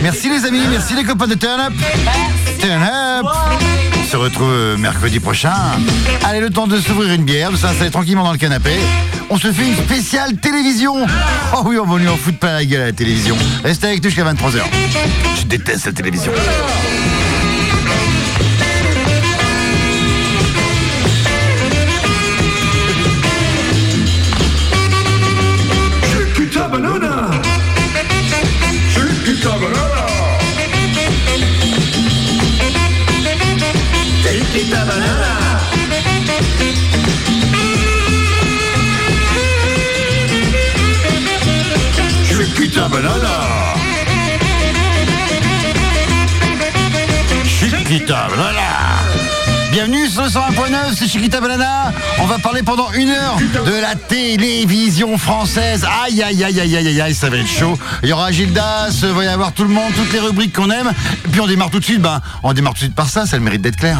Merci les amis, merci les copains de Turn Up. Turn Up. On se retrouve euh, mercredi prochain. Allez, le temps de s'ouvrir une bière, de s'installer tranquillement dans le canapé. On se fait une spéciale télévision. Oh oui, on va lui en foutre plein la gueule à la télévision. Restez avec nous jusqu'à 23h. Je déteste la télévision. Banana. Chiquita Banana. Bienvenue sur le 101.9, c'est Chiquita Banana. On va parler pendant une heure de la télévision française. Aïe, aïe, aïe, aïe, aïe, aïe, ça va être chaud. Il y aura Gildas, il va y avoir tout le monde, toutes les rubriques qu'on aime. Et puis on démarre tout de suite, ben, on démarre tout de suite par ça, ça le mérite d'être clair.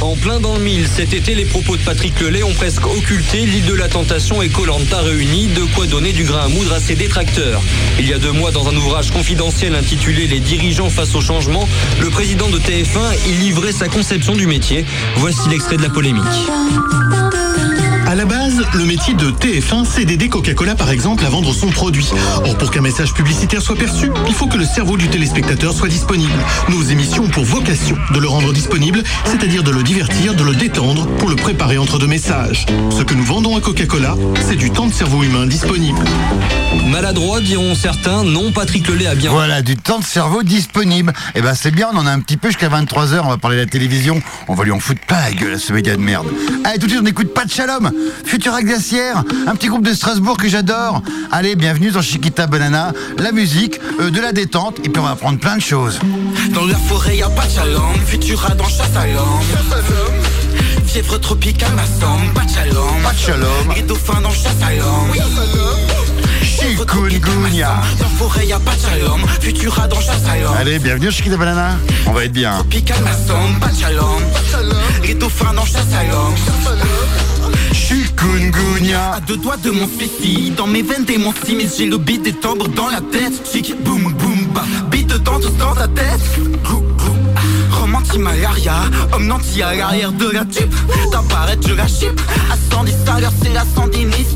En plein dans le mille, cet été, les propos de Patrick Lelay ont presque occulté l'île de la Tentation et Colanta réunis, de quoi donner du grain à moudre à ses détracteurs. Il y a deux mois, dans un ouvrage confidentiel intitulé Les dirigeants face au changement, le président de TF1 y livrait sa conception du métier. Voici l'extrait de la polémique. À la base, le métier de TF1, c'est d'aider Coca-Cola par exemple à vendre son produit. Or, pour qu'un message publicitaire soit perçu, il faut que le cerveau du téléspectateur soit disponible. Nos émissions ont pour vocation de le rendre disponible, c'est-à-dire de le divertir, de le détendre, pour le préparer entre deux messages. Ce que nous vendons à Coca-Cola, c'est du temps de cerveau humain disponible. Maladroit, diront certains, non, Patrick Lelay a bien... Voilà, du temps de cerveau disponible. Et ben c'est bien, on en a un petit peu jusqu'à 23h, on va parler de la télévision. On va lui en foutre pas la gueule à ce média de merde. Allez, tout de suite, on écoute Pas de Shalom, Futura Glaciaire, un petit groupe de Strasbourg que j'adore. Allez, bienvenue dans Chiquita Banana, la musique, euh, de la détente, et puis on va apprendre plein de choses. Dans la forêt, y a pas de. Futura dans chasse à l'homme. Fièvre tropicale, ma somme. Pas de. Pas. Les dauphins dans chasse à l'homme. Chikungunya. Dans la forêt, y a pas de. Futura dans chasse à l'homme. Allez, bienvenue sur Chiquita Banana. On va être bien. Tropicale, ma somme. Pas de shalom. Les dauphins dans chasse à l'homme. Chikungunya. À deux doigts de mon suicide Dans mes veines des mon mais j'ai le beat des tambres dans la tête. Chic, boum, boum, bah Beat dedans, tous dans ta tête. Grou, ah. Anti-malaria Homme nanti à l'arrière de la tube T'apparaître, je la chip À 110 à l'heure, c'est la sandinista Bon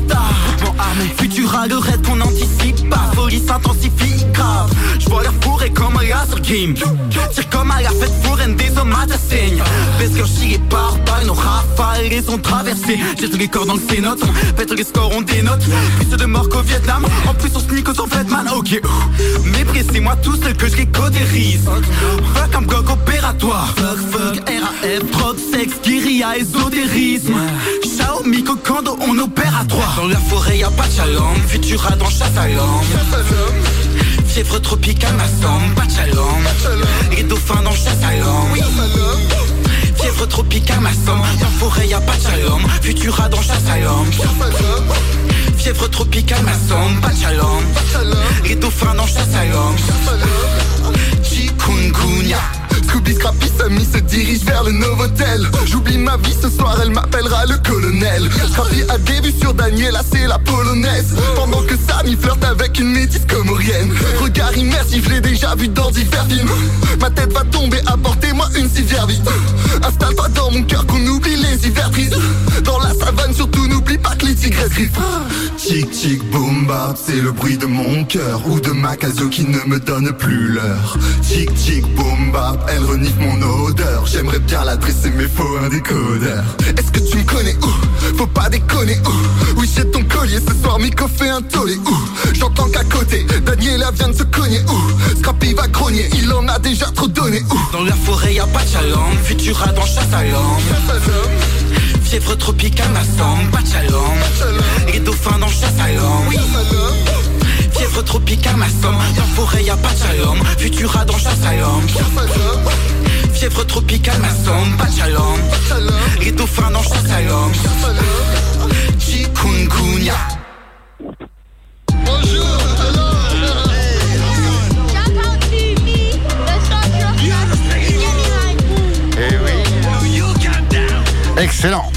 armé, Futura, le raid qu'on anticipe pas. Folie s'intensifie grave. Je vois l'air fourré comme un laser game Tire comme à la fête foraine des hommes à ta saigne. Parce que je par par nos rafales les ont traversés tous les corps dans le cénote Pète les scores, on dénote Plus de morts qu'au Vietnam En plus on sneak aux man Ok, mépris c'est moi tout seul que je les codérise Fuck un bloc opératoire. Fuck, fuck, RAF, drogue, sexe, guérilla, ésotérisme. Xiaomi, Cocando, on opère à trois. Dans la forêt y shalom Futura dans l'homme Fièvre tropicale, ma somme, pas de shalom Les dauphins dans l'homme Fièvre tropicale, ma somme Dans la forêt y a pas de shalom Futura dans l'homme Fièvre tropicale, ma somme, pas de shalom Les dauphins dans l'homme Chikungunya Scooby Scrappy Sammy se dirige vers le Novotel. J'oublie ma vie ce soir, elle m'appellera le colonel. Scrappy a des vues sur Daniela, c'est la polonaise. Pendant que Sammy flirte avec une métisse comorienne. Regard immersif, l'ai déjà vu dans divers films. Ma tête va tomber, apportez-moi une civière vite. Installe-toi dans mon cœur qu'on oublie les hivers Dans la savane, surtout n'oublie pas que les tigres griffent. Tic tic boom bap, c'est le bruit de mon cœur Ou de ma casio qui ne me donne plus l'heure. Tic tic boom bap, elle renifle mon odeur. J'aimerais bien l'adresser mais faut un décodeur. Est-ce que tu me connais où Faut pas déconner où Oui j'ai ton collier ce soir Miko fait un tollé où J'entends qu'à côté Daniela vient de se cogner où Scrappy va grogner Il en a déjà trop donné où Dans la forêt y a pas shalom Futura dans chasse à l'homme Fièvre tropicale, ma somme, pas Les dauphins dans chasse à l'homme Fièvre tropicale, ma somme. Dans la forêt y a pas de Futura dans chasse à l'homme. Fièvre tropicale, ma somme, pas de Les dauphins dans chasse à l'homme. Chikungunya. Eh oui. Excellent.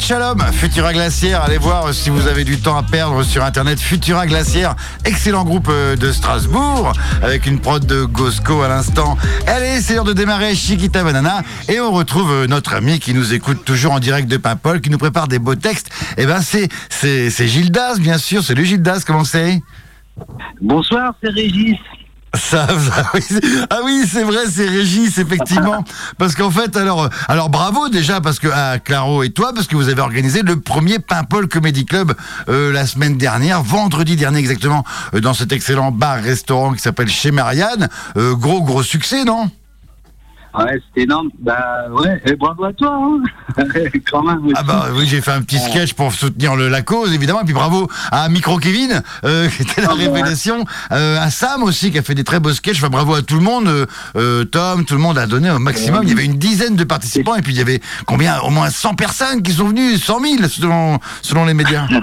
Shalom, Futura Glacière. Allez voir si vous avez du temps à perdre sur internet. Futura Glacière, excellent groupe euh, de Strasbourg, avec une prod de Gosco à l'instant. Allez, c'est l'heure de démarrer Chiquita Banana. Et on retrouve euh, notre ami qui nous écoute toujours en direct de Paimpol, qui nous prépare des beaux textes. Et ben, c'est, c'est, c'est Gildas, bien sûr. Le Gildas, comment c'est? Bonsoir, c'est Régis. Ah oui, c'est vrai, c'est Régis, effectivement. Parce qu'en fait, alors, euh, alors bravo déjà, parce que à Claro et toi, parce que vous avez organisé le premier Paimpol Comedy Club euh, la semaine dernière, vendredi dernier exactement, euh, dans cet excellent bar-restaurant qui s'appelle Chez Marianne. Euh, gros, gros succès, non? Ouais, c'était énorme. Bah ouais, et bravo à toi, hein. quand même. Aussi. Ah bah oui, j'ai fait un petit sketch pour soutenir le, la cause, évidemment. Et puis bravo à Micro Kevin, euh, qui était la Ah, ouais. révélation. Euh, à Sam aussi, qui a fait des très beaux sketchs. Enfin, bravo à tout le monde. Euh, Tom, tout le monde a donné au maximum. Il y avait une dizaine de participants. Et puis il y avait combien? Au moins 100 personnes qui sont venues, 100 000 selon, selon les médias.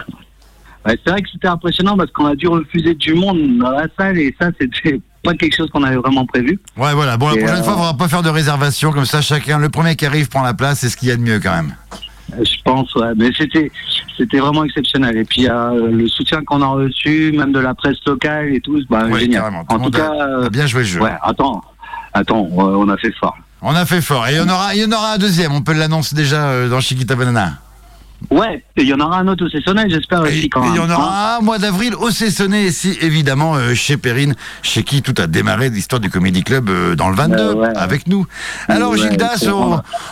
Ouais, c'est vrai que c'était impressionnant parce qu'on a dû refuser du monde dans la salle et ça, c'était pas quelque chose qu'on avait vraiment prévu. Ouais, voilà. Bon, la Et, prochaine euh, fois, on va pas faire de réservation. Comme ça, chacun, le premier qui arrive prend la place. C'est ce qu'il y a de mieux quand même. Je pense, ouais. Mais c'était, c'était vraiment exceptionnel. Et puis euh, le soutien qu'on a reçu, même de la presse locale et tout, bah, Ouais, génial. carrément. En tout cas, euh, a bien joué le jeu. ouais, attends, attends, on a fait fort. On a fait fort. Et il y en aura, il y en aura un deuxième. On peut l'annoncer déjà euh, dans Chiquita Banana. Ouais, il y en aura un autre au Cessonnet, j'espère aussi quand même. il y en hein. aura un mois d'avril au Cessonnet, ici, évidemment, euh, chez Perrine, chez qui tout a démarré l'histoire du Comedy Club euh, dans le 22, Euh, ouais. avec nous. Alors, Ouais, Gildas,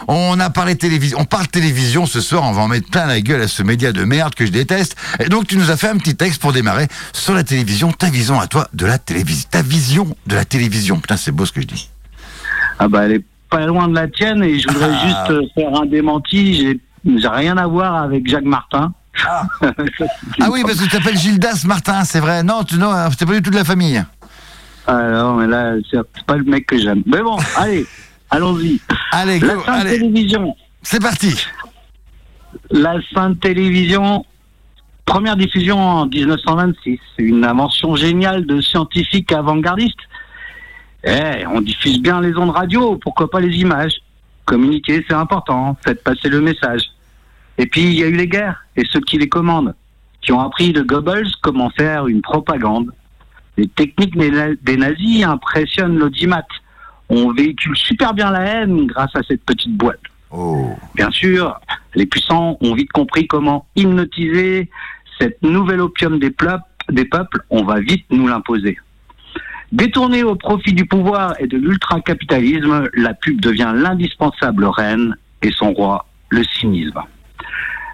on, a parlé télévision, on parle télévision ce soir, on va en mettre plein la gueule à ce média de merde que je déteste. Et donc, tu nous as fait un petit texte pour démarrer sur la télévision, ta vision à toi de la télévision, ta vision de la télévision. Putain, c'est beau ce que je dis. Ah bah elle est pas loin de la tienne et je voudrais Ah. juste faire un démenti. J'ai j'ai rien à voir avec Jacques Martin. Ah. Ah oui, parce que tu t'appelles Gildas Martin, c'est vrai. Non, tu, non, pas du tout de la famille. Alors, mais là, c'est c'est pas le mec que j'aime. Mais bon, allez, allons-y. Allez, La go, Sainte allez, Télévision. c'est parti. La Sainte Télévision. Première diffusion en 1926. Une invention géniale de scientifiques avant-gardistes. Eh, on diffuse bien les ondes radio, pourquoi pas les images Communiquer, c'est important. Faites passer le message. Et puis, il y a eu les guerres et ceux qui les commandent, qui ont appris de Goebbels comment faire une propagande. Les techniques des na- des nazis impressionnent l'audimat. On véhicule super bien la haine grâce à cette petite boîte. Oh. Bien sûr, les puissants ont vite compris comment hypnotiser cette nouvelle opium des peuples. On va vite nous l'imposer. Détournée au profit du pouvoir et de l'ultracapitalisme, la pub devient l'indispensable reine et son roi, le cynisme.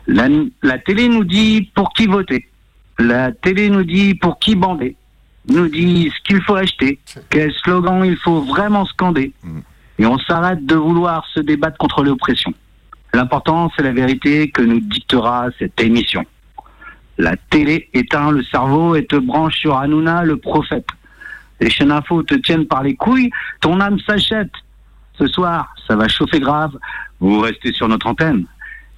La, la télé nous dit pour qui voter. La télé nous dit pour qui bander. Nous dit ce qu'il faut acheter, quel slogan il faut vraiment scander. Et on s'arrête de vouloir se débattre contre l'oppression. L'important, c'est la vérité que nous dictera cette émission. La télé éteint le cerveau et te branche sur Hanouna, le prophète. Les chaînes info te tiennent par les couilles, ton âme s'achète. Ce soir, ça va chauffer grave. Vous restez sur notre antenne.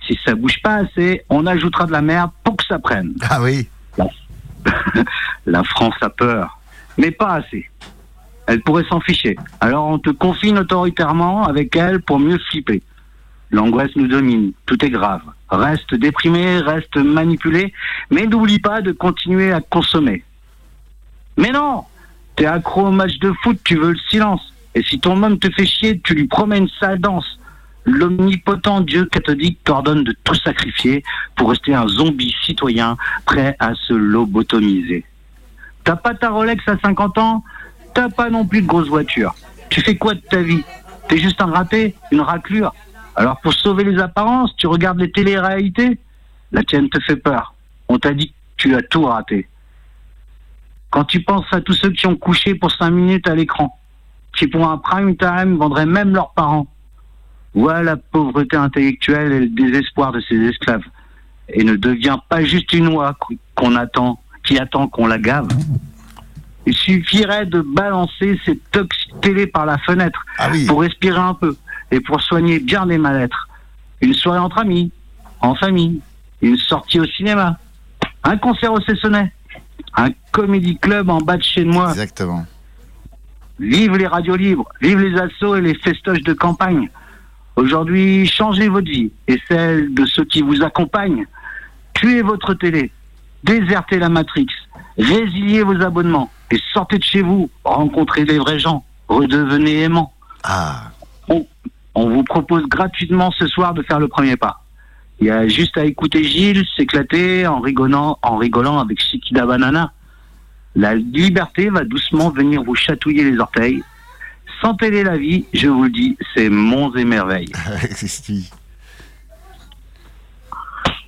Si ça bouge pas assez, on ajoutera de la merde pour que ça prenne. Ah oui. La France a peur, mais pas assez. Elle pourrait s'en ficher. Alors on te confine autoritairement avec elle pour mieux flipper. L'angoisse nous domine, tout est grave. Reste déprimé, reste manipulé, mais n'oublie pas de continuer à consommer. Mais non T'es accro au match de foot, tu veux le silence. Et si ton homme te fait chier, tu lui promets une sale danse. L'omnipotent Dieu catholique t'ordonne de tout sacrifier pour rester un zombie citoyen prêt à se lobotomiser. T'as pas ta Rolex à 50 ans, t'as pas non plus de grosse voiture. Tu fais quoi de ta vie? T'es juste un raté, une raclure. Alors pour sauver les apparences, tu regardes les téléréalités? La tienne te fait peur. On t'a dit que tu as tout raté. Quand tu penses à tous ceux qui ont couché pour 5 minutes à l'écran, qui pour un prime time vendraient même leurs parents. Voilà la pauvreté intellectuelle et le désespoir de ces esclaves. Et ne devient pas juste une oie qu'on attend, qui attend qu'on la gave. Il suffirait de balancer ces toxiques télé par la fenêtre Ah oui. pour respirer un peu et pour soigner bien des mal-être. Une soirée entre amis, en famille, une sortie au cinéma, un concert au Cessonnet, un comédie club en bas de chez moi. Exactement. Vive les radios libres, vive les assauts et les festoches de campagne. Aujourd'hui, changez votre vie et celle de ceux qui vous accompagnent. Tuez votre télé, désertez la Matrix, résiliez vos abonnements et sortez de chez vous, rencontrez les vrais gens, redevenez aimants. Ah. On vous propose gratuitement ce soir de faire le premier pas. Il y a juste à écouter Gilles s'éclater en rigolant, en rigolant avec Shikida Banana. La liberté va doucement venir vous chatouiller les orteils. Sans la vie, je vous le dis, c'est monts et merveilles.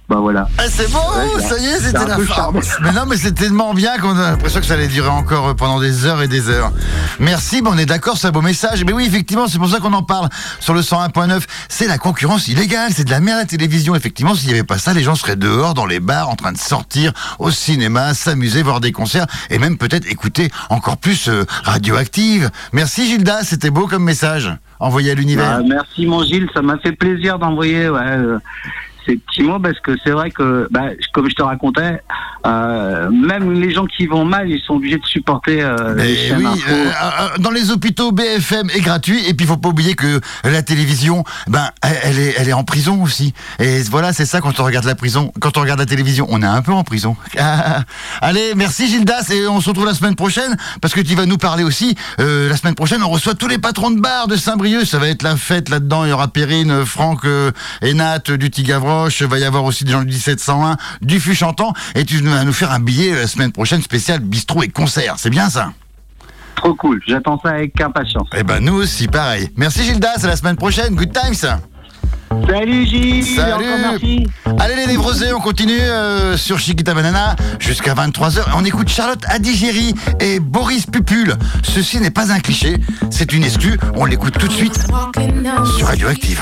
Bah voilà. Ah, c'est bon, ça y est, c'était la fin. Mais non, mais c'était tellement bien qu'on a l'impression que ça allait durer encore euh, pendant des heures et des heures. Merci, bah on est d'accord, c'est un beau message. Mais oui, effectivement, c'est pour ça qu'on en parle sur le 101.9. C'est la concurrence illégale, c'est de la merde à la télévision. Effectivement, s'il n'y avait pas ça, les gens seraient dehors, dans les bars, en train de sortir, au cinéma, s'amuser, voir des concerts et même peut-être écouter encore plus euh, radioactive. Merci Gilda, c'était beau comme message envoyé à l'univers. Bah, merci mon Gilles, ça m'a fait plaisir d'envoyer. Euh, ces petits mots parce que c'est vrai que, bah, comme je te racontais, euh, même les gens qui vont mal, ils sont obligés de supporter euh, les euh, euh, Dans les hôpitaux, BFM est gratuit et puis il faut pas oublier que la télévision, ben, elle est, elle est en prison aussi. Et voilà, c'est ça quand on regarde la prison, quand on regarde la télévision, on est un peu en prison. Allez, merci Gildas et on se retrouve la semaine prochaine parce que tu vas nous parler aussi. la semaine prochaine, on reçoit tous les patrons de bar de Saint-Brieuc. Ça va être la fête là-dedans. Il y aura Perrine, Franck et Nat du Tigavre Roche, va y avoir aussi des gens du 1701, du Fût Chantant, et tu vas nous faire un billet la semaine prochaine spécial bistrot et concert, c'est bien ça? Trop cool, j'attends ça avec impatience. Eh ben nous aussi, pareil. Merci Gildas, à la semaine prochaine, good times Salut Gilles Salut merci. Allez les névrosés, on continue euh, sur Chiquita Banana jusqu'à 23h. On écoute Charlotte Adigéry et Boris Pupul. Ceci n'est pas un cliché, c'est une exclue. On l'écoute tout de suite sur Radioactive.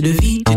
de vie.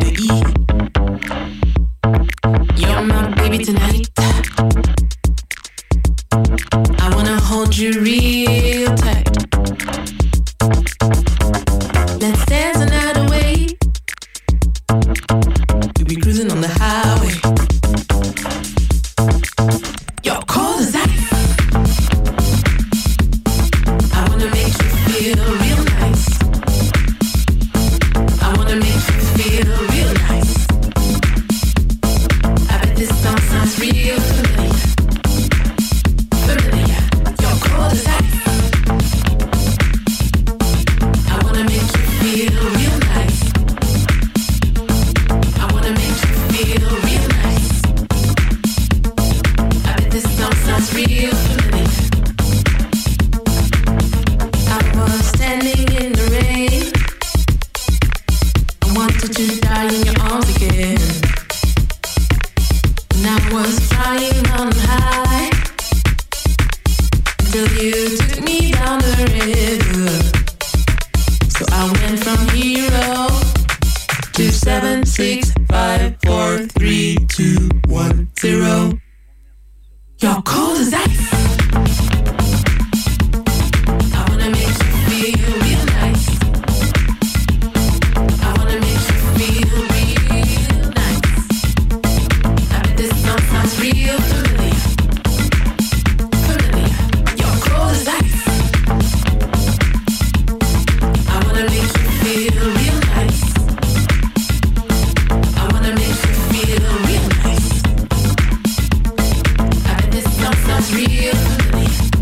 you.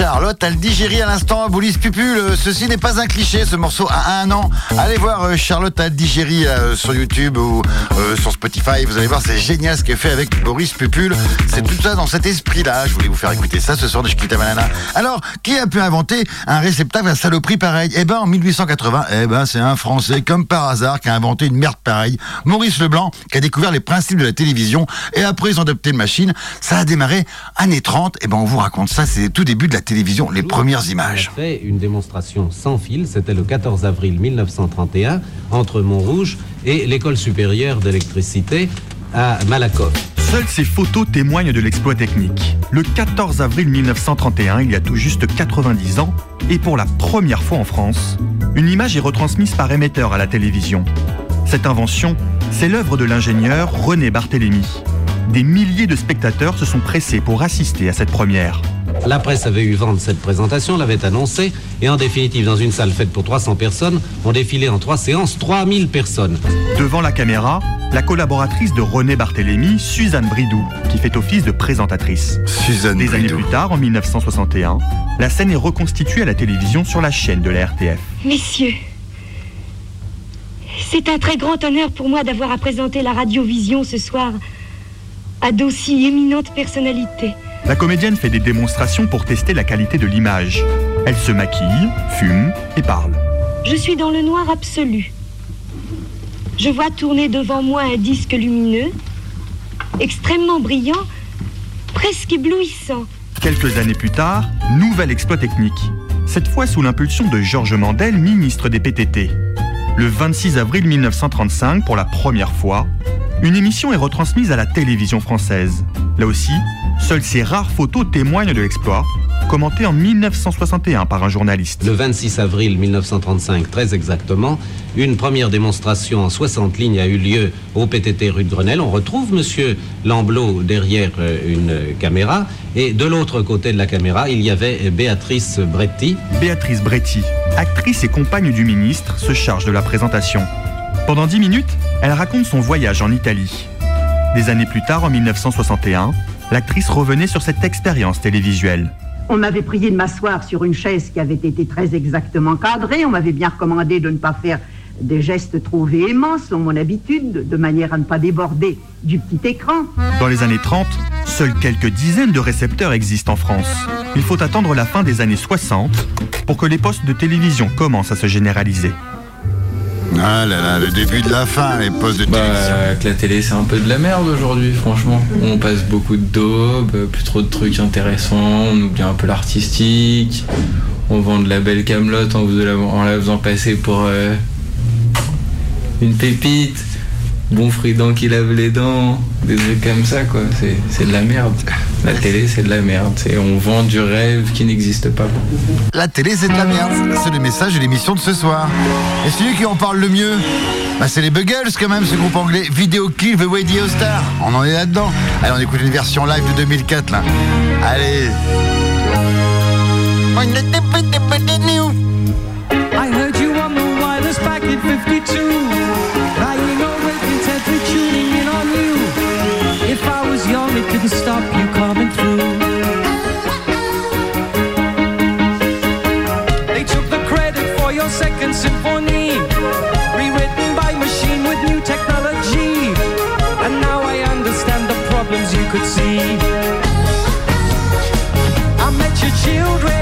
Charlotte a le digéri à l'instant, Boulis Pupule. Ceci n'est pas un cliché, ce morceau a un an. Allez voir euh, Charlotte a le digéri euh, sur YouTube ou euh, sur Spotify. Vous allez voir, c'est génial ce qu'elle fait avec Boris Pupule. C'est tout ça dans cet esprit-là. Je voulais vous faire écouter ça ce soir de Chiquita Banana. Alors, qui a pu inventer un réceptacle à saloperie pareil Eh ben, en 1880, eh ben, c'est un Français, comme par hasard, qui a inventé une merde pareille. Maurice Leblanc, qui a découvert les principes de la télévision. Et après, ils ont adopté une machine. Ça a démarré années 30. Eh ben, on vous raconte ça. C'est tout début de la télévision, les premières images. On a fait une démonstration sans fil, c'était le 14 avril 1931, entre Montrouge et l'École supérieure d'électricité à Malakoff. Seules ces photos témoignent de l'exploit technique. Le 14 avril 1931, il y a tout juste 90 ans, et pour la première fois en France, une image est retransmise par émetteur à la télévision. Cette invention, c'est l'œuvre de l'ingénieur René Barthélemy. Des milliers de spectateurs se sont pressés pour assister à cette première. La presse avait eu vent de cette présentation, l'avait annoncé, et en définitive, dans une salle faite pour 300 personnes, ont défilé en trois séances 3000 personnes. Devant la caméra, la collaboratrice de René Barthélemy, Suzanne Bridou, qui fait office de présentatrice. Suzanne Des années plus tard, en 1961, la scène est reconstituée à la télévision sur la chaîne de la RTF. Messieurs, c'est un très grand honneur pour moi d'avoir à présenter la radiovision ce soir à d'aussi éminentes personnalités. La comédienne fait des démonstrations pour tester la qualité de l'image. Elle se maquille, fume et parle. Je suis dans le noir absolu. Je vois tourner devant moi un disque lumineux, extrêmement brillant, presque éblouissant. Quelques années plus tard, nouvel exploit technique. Cette fois sous l'impulsion de Georges Mandel, ministre des PTT. Le 26 avril 1935, pour la première fois, une émission est retransmise à la télévision française. Là aussi, seules ces rares photos témoignent de l'exploit, commenté en 1961 par un journaliste. Le 26 avril 1935, très exactement, une première démonstration en 60 lignes a eu lieu au PTT rue de Grenelle. On retrouve Monsieur Lamblot derrière euh, une caméra et de l'autre côté de la caméra, il y avait Béatrice Bretti. Béatrice Bretti, actrice et compagne du ministre, se charge de la présentation. Pendant 10 minutes, elle raconte son voyage en Italie. Des années plus tard, en 1961, l'actrice revenait sur cette expérience télévisuelle. On m'avait prié de m'asseoir sur une chaise qui avait été très exactement cadrée. On m'avait bien recommandé de ne pas faire des gestes trop véhéments, selon mon habitude, de manière à ne pas déborder du petit écran. Dans les années 30, seules quelques dizaines de récepteurs existent en France. Il faut attendre la fin des années 60 pour que les postes de télévision commencent à se généraliser. Ah là là, le début de la fin, les postes de Bah, télévision. la télé c'est un peu de la merde aujourd'hui, franchement. On passe beaucoup de daubes, plus trop de trucs intéressants, on oublie un peu l'artistique, on vend de la belle camelote en, vous la- en la faisant passer pour euh, une pépite, bon frident qui lave les dents, des trucs comme ça quoi. C'est, c'est de la merde. La télé c'est de la merde. C'est, on vend du rêve qui n'existe pas. La télé, c'est de la merde. C'est le message de l'émission de ce soir. Et celui qui en parle le mieux, bah, c'est les Buggles quand même, ce groupe anglais. Kill the Radio Star. On en est là-dedans. Allez, on écoute une version live de 2004 là. Allez. I heard you on the wireless back in 52. Could see. I met your children.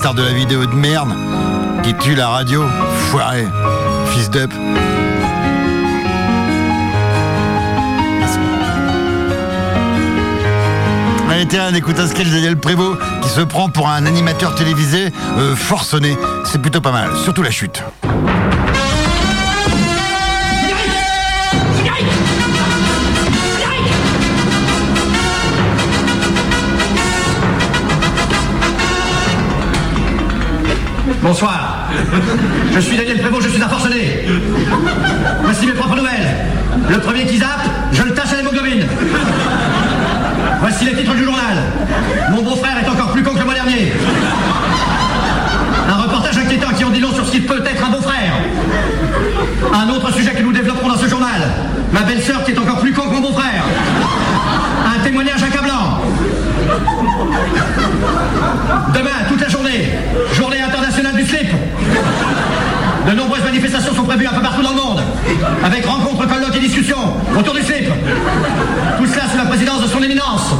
Star de la vidéo de merde qui tue la radio. Foiré. Fils d'up. Allez, tiens, écoute un sketch Daniel Prévost qui se prend pour un animateur télévisé euh, forcené. C'est plutôt pas mal, surtout la chute. Bonsoir. Je suis Daniel Prévost, je suis un forcené. Voici mes propres nouvelles. Le premier qui zappe, je le tâche à l'hémoglobine. Voici les titres du journal. Mon beau-frère est encore plus con que le mois dernier. Un reportage inquiétant qui en dit long sur ce qui peut être un beau-frère. Un autre sujet que nous développerons dans ce journal. Ma belle-sœur qui est encore plus con que mon beau-frère. Un témoignage accablant. Demain, toute la journée, journée internationale du slip. De nombreuses manifestations sont prévues un peu partout dans le monde, avec rencontres, colloques et discussions autour du slip. Tout cela sous la présidence de son éminence,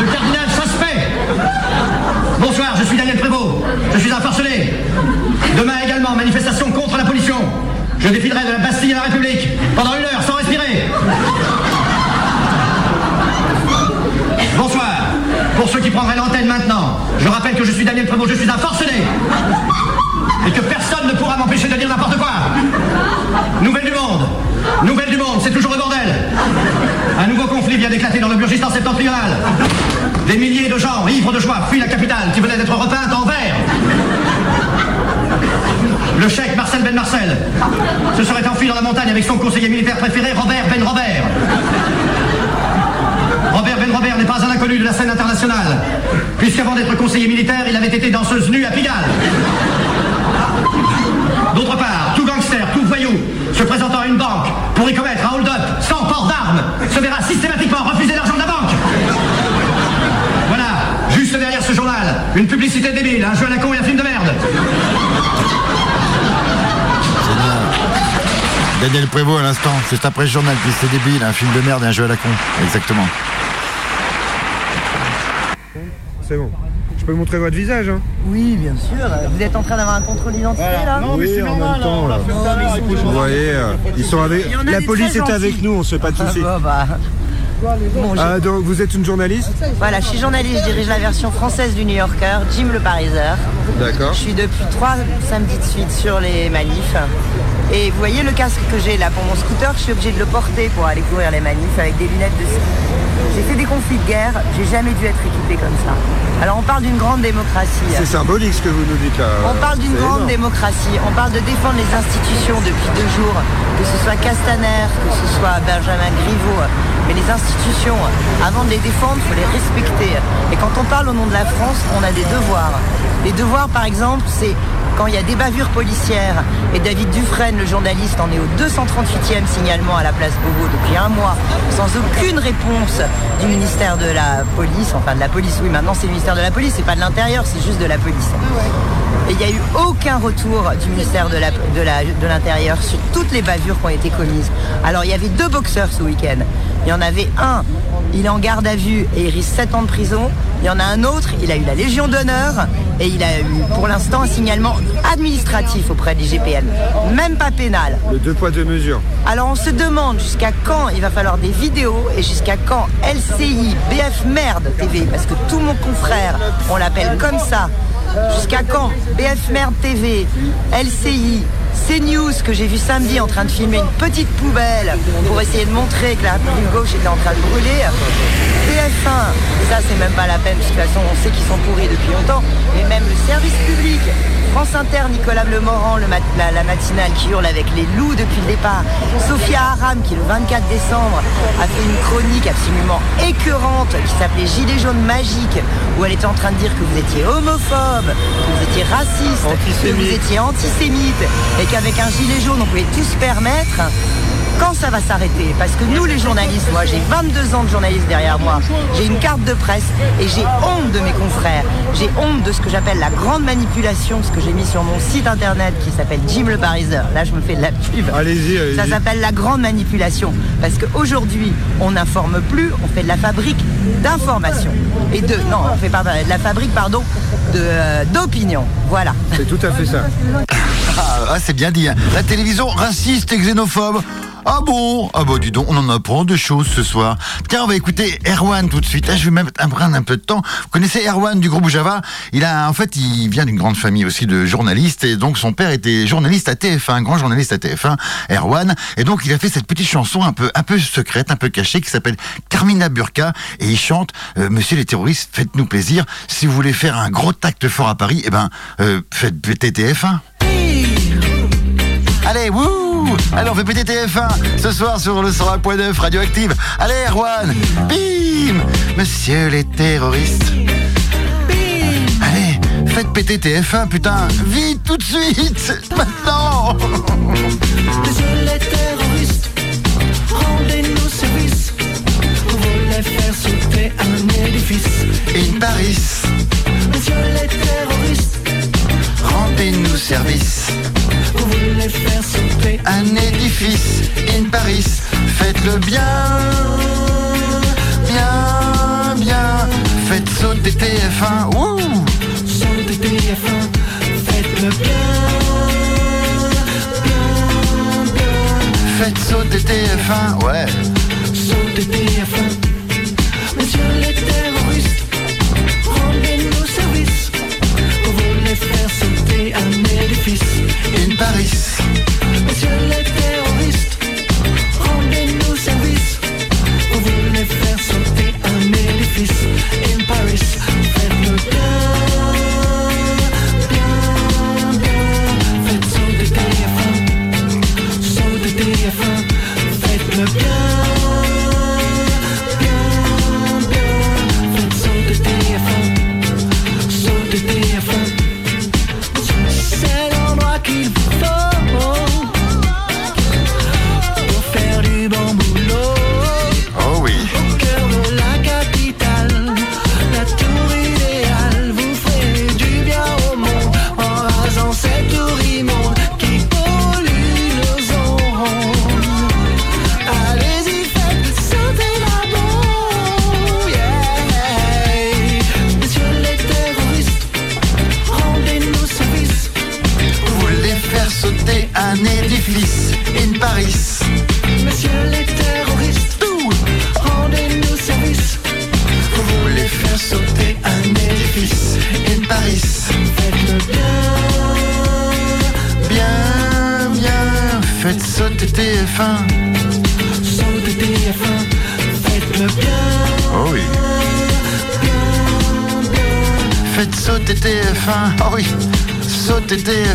le cardinal Saspect. Bonsoir, je suis Daniel Prévost, je suis un forcené. Demain également, manifestation contre la pollution. Je défilerai de la Bastille à la République pendant une heure sans respirer. Bonsoir. Pour ceux qui prendraient l'antenne maintenant, je rappelle que je suis Daniel Prévost, je suis un forcené. Et que personne ne pourra m'empêcher de dire n'importe quoi. Nouvelle du monde. Nouvelle du monde, c'est toujours le bordel. Un nouveau conflit vient d'éclater dans le Burgistan septentrional. Des milliers de gens, ivres de joie, fuient la capitale qui venait d'être repeinte en vert. Le chèque Marcel Ben Marcel se serait enfui dans la montagne avec son conseiller militaire préféré, Robert Ben Robert. Robert Ben Robert n'est pas un inconnu de la scène internationale, puisqu'avant d'être conseiller militaire, il avait été danseuse nue à Pigalle. D'autre part, tout gangster, tout voyou, se présentant à une banque pour y commettre un hold-up sans port d'armes, se verra systématiquement refuser l'argent de la banque. Voilà, juste derrière ce journal, une publicité débile, un jeu à la con et un film de merde. Daniel Prévost à l'instant, juste après le journal, puis c'est débile, un film de merde et un jeu à la con. Exactement. C'est bon. Je peux montrer votre visage, hein Oui, bien sûr. Vous êtes en train d'avoir un contrôle d'identité là? Oui, en même temps, là. Vous voyez, euh, ils sont avec... La police est avec nous, on se fait pas de Ah soucis. bah, bah. Bon, Ah, donc vous êtes une journaliste? Voilà, je suis journaliste, je dirige la version française du New Yorker, Jim le Pariseur. D'accord. Je suis depuis trois samedis de suite sur les manifs. Et vous voyez le casque que j'ai là pour mon scooter, je suis obligée de le porter pour aller courir les manifs avec des lunettes de ski. J'ai fait des conflits de guerre, j'ai jamais dû être équipée comme ça. Alors on parle d'une grande démocratie. C'est symbolique ce que vous nous dites là. On parle d'une grande énorme. démocratie, on parle de défendre les institutions depuis deux jours, que ce soit Castaner, que ce soit Benjamin Griveaux. Mais les institutions, avant de les défendre, il faut les respecter. Et quand on parle au nom de la France, on a des devoirs. Les devoirs, par exemple, c'est quand il y a des bavures policières, et David Dufresne, le journaliste, en est au 238e signalement à la place Beauvau depuis un mois, sans aucune réponse du ministère de la police, enfin de la police, oui, maintenant c'est le ministère de la police, c'est pas de l'intérieur, c'est juste de la police. Et il n'y a eu aucun retour du ministère de l'Intérieur sur toutes les bavures qui ont été commises. Alors il y avait deux boxeurs ce week-end. Il y en avait un, il est en garde à vue et il risque 7 ans de prison. Il y en a un autre, il a eu la Légion d'honneur et il a eu pour l'instant un signalement administratif auprès des GPN. Même pas pénal. Le deux poids deux mesures. Alors on se demande jusqu'à quand il va falloir des vidéos et jusqu'à quand LCI, BF Merde TV, parce que tout mon confrère, on l'appelle comme ça. Jusqu'à quand BF Merde TV, LCI, CNews que j'ai vu samedi en train de filmer une petite poubelle pour essayer de montrer que la gauche était en train de brûler. BF1, ça c'est même pas la peine, de toute façon on sait qu'ils sont pourris depuis longtemps, mais même le service public, France Inter, Nicolas le mat- la, la matinale qui hurle avec les loups depuis le départ. Sophia Aram qui le 24 décembre a fait une chronique absolument écœurante qui s'appelait Gilets jaunes magiques où elle était en train de dire que vous étiez homophobe, que vous étiez raciste, que vous étiez antisémite et qu'avec un gilet jaune on pouvait tout se permettre. Quand ça va s'arrêter Parce que nous les journalistes, moi j'ai 22 ans de journaliste derrière moi, j'ai une carte de presse et j'ai honte de mes confrères, j'ai honte de ce que j'appelle la grande manipulation, ce que j'ai mis sur mon site internet qui s'appelle Jim le Pariseur. Là je me fais de la pub. Allez-y, allez-y. Ça s'appelle la grande manipulation. Parce qu'aujourd'hui, on n'informe plus, on fait de la fabrique d'information. Et de. Non, on fait pas de la fabrique, pardon, de, euh, d'opinion. Voilà. C'est tout à fait ça. Ah, ah, c'est bien dit. hein. La télévision raciste et xénophobe. Ah bon Ah bah dis donc, on en apprend des choses ce soir. Tiens, on va écouter Erwan tout de suite. Ah, je vais même prendre un peu de temps. Vous connaissez Erwan du groupe Java? Il a, en fait, il vient d'une grande famille aussi de journalistes et donc son père était journaliste à TF1, un grand journaliste à TF1, Erwan. Et donc il a fait cette petite chanson un peu, un peu secrète, un peu cachée qui s'appelle Carmina Burka et il chante euh, Monsieur les terroristes, faites-nous plaisir. Si vous voulez faire un gros tact fort à Paris, eh ben euh, faites péter TF1. Allez, wouh Allez, on fait péter TF1 ce soir sur le 101.9 Radioactive. Allez, Erwan Bim Monsieur les terroristes. Allez, faites péter TF1, putain Vite, tout de suite Maintenant Monsieur les terroristes, rendez-nous service. Vous voulez faire sauter un édifice. In Paris, Monsieur les terroristes, rendez-nous service. Faire sauter Un édifice, in Paris, faites-le bien, bien, bien. Faites sauter TF1, ouh sauter TF1. Faites-le bien, bien, bien. Faites sauter TF1, ouais. Sauter TF1. Monsieur les terroristes, rendez-nous service. Vous voulez faire sauter un édifice. In Paris, un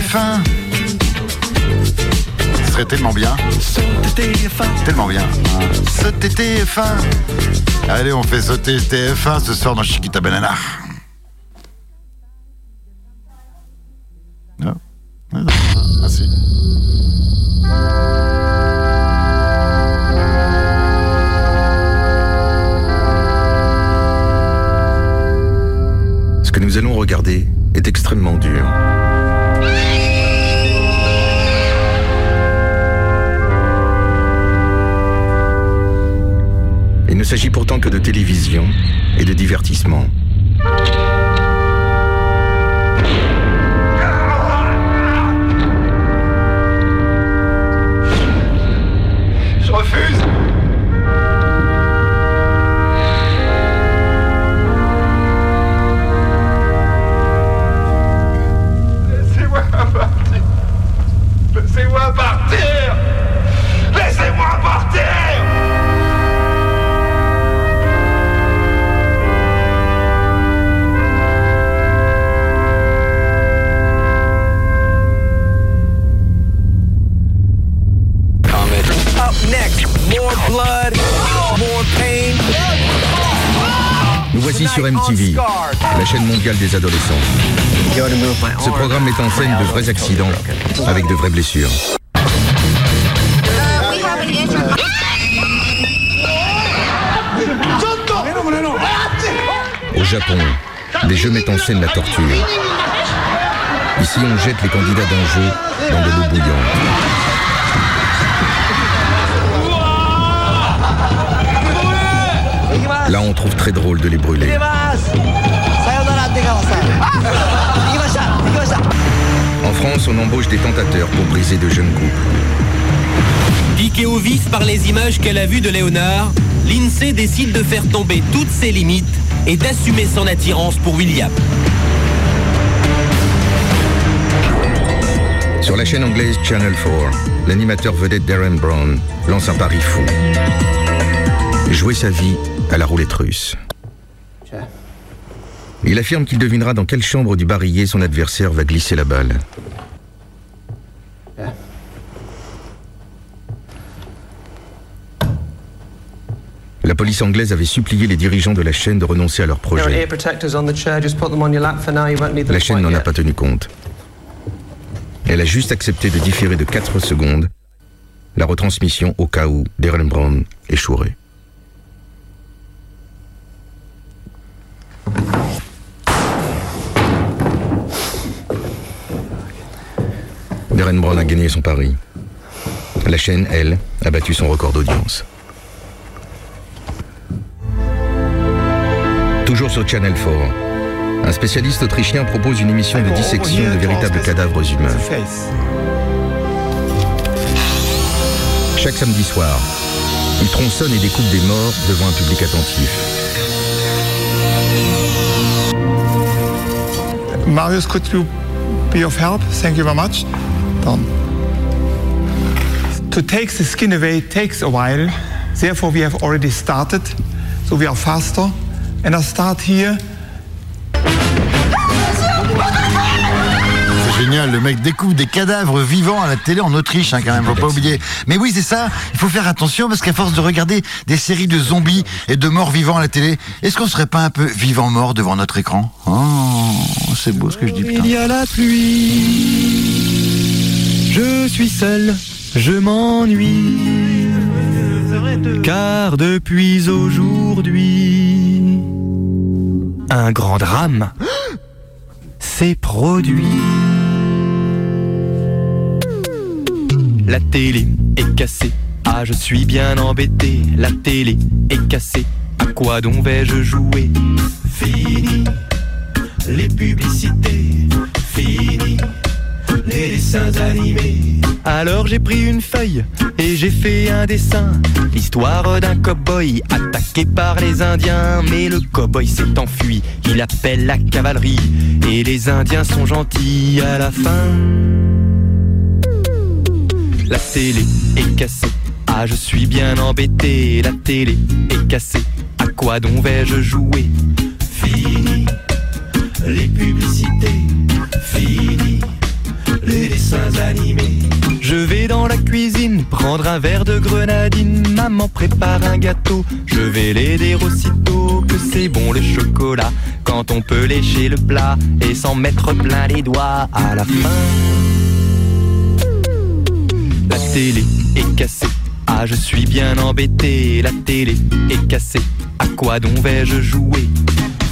TF1. Ce serait tellement bien, sauter TF1. tellement bien. Sauter TF1. Allez, on fait sauter TF1 ce soir dans Chiquita Banana. Ah. Ah, si. Ce que nous allons regarder est extrêmement dur. Il ne s'agit pourtant que de télévision et de divertissement. Sur MTV, la chaîne mondiale des adolescents. Ce programme met en scène de vrais accidents avec de vraies blessures. Au Japon, les jeux mettent en scène la torture. Ici, on jette les candidats d'un jeu dans de l'eau bouillante. Là, on trouve très drôle de les brûler. En France, on embauche des tentateurs pour briser de jeunes couples. Piquée au vif par les images qu'elle a vues de Léonard, l'INSEE décide de faire tomber toutes ses limites et d'assumer son attirance pour William. Sur la chaîne anglaise Channel 4, l'animateur vedette Darren Brown lance un pari fou. Jouer sa vie à la roulette russe. Il affirme qu'il devinera dans quelle chambre du barillet son adversaire va glisser la balle. La police anglaise avait supplié les dirigeants de la chaîne de renoncer à leur projet. La chaîne n'en a pas tenu compte. Elle a juste accepté de différer de 4 secondes la retransmission au cas où Darren Brown échouerait. Darren Brown a gagné son pari. La chaîne, elle, a battu son record d'audience. Toujours sur Channel 4, un spécialiste autrichien propose une émission de dissection de véritables cadavres humains. Chaque samedi soir, il tronçonne et découpe des morts devant un public attentif. Marius, could you be of help? Thank you very much. Done. To take the skin away takes a while. Therefore, we have already started. So we are faster. And I start here. C'est génial, le mec découvre des cadavres vivants à la télé en Autriche, hein, quand même, faut pas oublier. Mais oui, c'est ça, il faut faire attention parce qu'à force de regarder des séries de zombies et de morts vivants à la télé, est-ce qu'on serait pas un peu vivant-mort devant notre écran? Oh, c'est beau ce que je dis, putain. Il y a la pluie. Je suis seul, je m'ennuie. Car depuis aujourd'hui, un grand drame s'est produit. La télé est cassée. Ah, je suis bien embêté. La télé est cassée. À quoi donc vais-je jouer? Fini les publicités. Fini les dessins animés. Alors j'ai pris une feuille et j'ai fait un dessin. L'histoire d'un cow-boy attaqué par les Indiens. Mais le cow-boy s'est enfui. Il appelle la cavalerie. Et les Indiens sont gentils à la fin. La télé est cassée. Ah, je suis bien embêté. La télé est cassée. À quoi donc vais-je jouer? Fini les publicités. Fini les dessins animés. Je vais dans la cuisine prendre un verre de grenadine. Maman prépare un gâteau. Je vais l'aider aussitôt que c'est bon le chocolat. Quand on peut lécher le plat et s'en mettre plein les doigts à la fin. La télé est cassée. Ah, je suis bien embêté. La télé est cassée. À quoi donc vais-je jouer?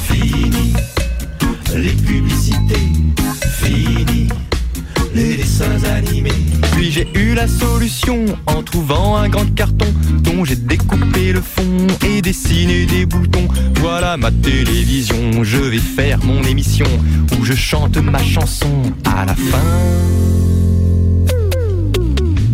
Fini les publicités. Fini les dessins animés. Puis j'ai eu la solution en trouvant un grand carton dont j'ai découpé le fond et dessiné des boutons. Voilà ma télévision, je vais faire mon émission où je chante ma chanson à la fin.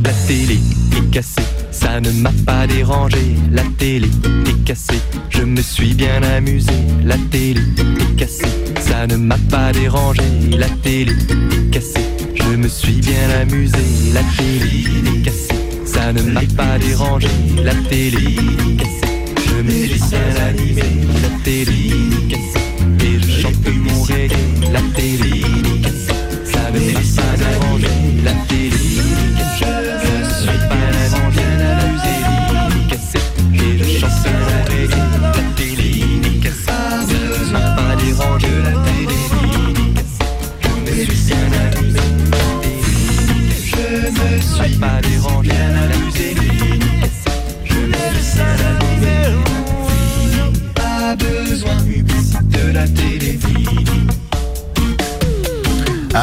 La télé est cassée, ça ne m'a pas dérangé. La télé est cassée, je me suis bien amusé. La télé est cassée, ça ne m'a pas dérangé. La télé est cassée, je me suis bien amusé. La télé est cassée, ça ne m'a pas dérangé. La télé est cassée, je me suis bien amusé. La télé est cassée, et je chante mon reggae. La télé est cassée, ça ne m'a pas dérangé. La télé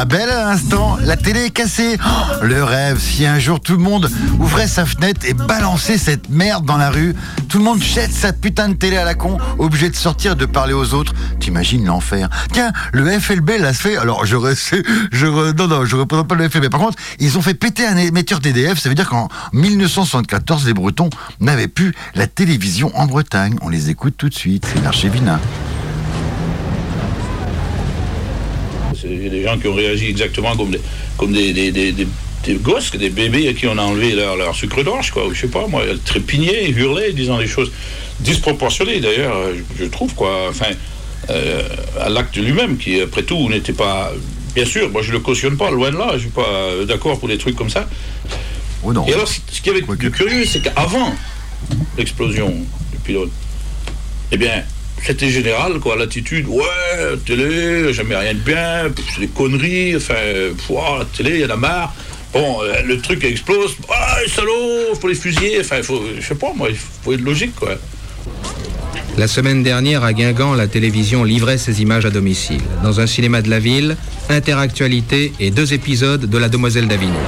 Ah belle à l'instant, la télé est cassée. Oh, le rêve, si un jour tout le monde ouvrait sa fenêtre et balançait cette merde dans la rue, tout le monde jette sa putain de télé à la con, obligé de sortir de parler aux autres. T'imagines l'enfer. Tiens, le FLB l'a fait. Alors je je non non, je représente pas le FLB. Par contre, ils ont fait péter un émetteur TDF. Ça veut dire qu'en 1974, les Bretons n'avaient plus la télévision en Bretagne. On les écoute tout de suite. C'est l'archivina. C'est- Il y a des gens qui ont réagi exactement comme des, comme des, des, des, des- des gosses, des bébés à qui on a enlevé leur, leur sucre d'orge, quoi. ou Je sais pas, moi, elles trépignaient, hurlaient, disant des choses disproportionnées, d'ailleurs, je, je trouve, quoi. Enfin, euh, à l'acte lui-même, qui, après tout, n'était pas. Bien sûr, moi, je le cautionne pas, loin de là, je suis pas euh, d'accord pour des trucs comme ça. Et alors, ce ce qui avait de curieux, c'est qu'avant l'explosion du pilote, eh bien, c'était général, quoi, l'attitude, ouais, télé, jamais rien de bien, c'est des conneries, enfin, pff, ouah, la télé, il y en a marre. Bon, euh, le truc explose, ah, les faut les fusiller, enfin, faut, je sais pas, moi, il faut être logique, quoi. La semaine dernière, à Guingamp, la télévision livrait ses images à domicile. Dans un cinéma de la ville, interactualité et deux épisodes de La Demoiselle d'Avignon.